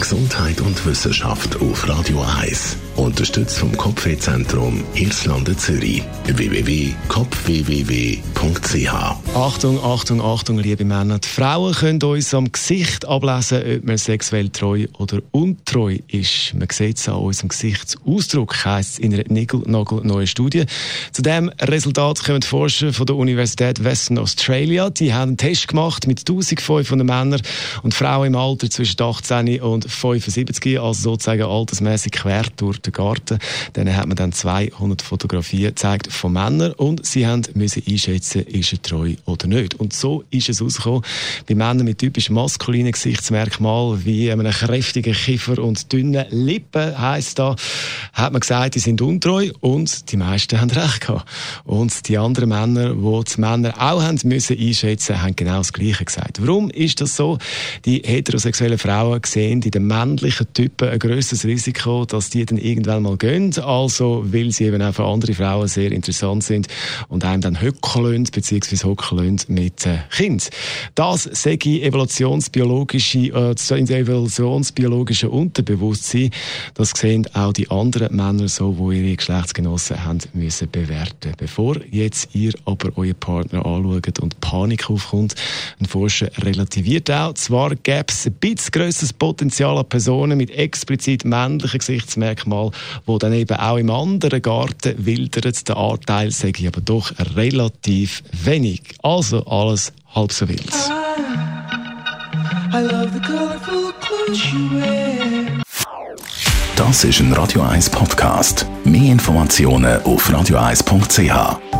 Gesundheit und Wissenschaft auf Radio 1. Unterstützt vom Kopfwehzentrum Irlande Zürich. www.kopfwww.ch Achtung, Achtung, Achtung, liebe Männer. Die Frauen können uns am Gesicht ablesen, ob man sexuell treu oder untreu ist. Man sieht es an unserem Gesichtsausdruck, heisst es in einer neuen Studie. Zu dem Resultat kommen die Forscher von der Universität Western Australia. Die haben einen Test gemacht mit 1500 Männern und Frauen im Alter zwischen 18 und 75, also sozusagen altersmäßig quer durch den Garten. Dann hat man dann 200 Fotografien gezeigt von Männern und sie haben müssen einschätzen, ist er treu oder nicht. Und so ist es rausgekommen. Bei Männern mit typisch maskulinen Gesichtsmerkmalen wie einem kräftigen Kiefer und dünnen Lippen heisst da, hat man gesagt, die sind untreu und die meisten haben recht gehabt. Und die anderen Männer, die die Männer auch haben müssen einschätzen, haben genau das Gleiche gesagt. Warum ist das so? Die heterosexuellen Frauen sehen in den männlichen Typen ein grösseres Risiko, dass die dann irgendwann mal gehen. Also, weil sie eben auch für andere Frauen sehr interessant sind und einem dann hocken lassen, beziehungsweise hocken lassen mit äh, Kind. Das sage ich evolutionsbiologische, äh, evolutionsbiologische Unterbewusstsein. Das sehen auch die anderen Männer so, wo ihre Geschlechtsgenossen haben müssen bewerten. Bevor jetzt ihr aber euren Partner anschaut und Panik aufkommt, ein Forscher relativiert auch, zwar gäbe es ein bisschen grösseres Potenzial an Personen mit explizit männlichen Gesichtsmerkmalen, die dann eben auch im anderen Garten wildern. Der Anteil sage ich aber doch relativ wenig. Also alles halb so wild. Das ist ein Radio 1 Podcast. Mehr Informationen auf radio1.ch.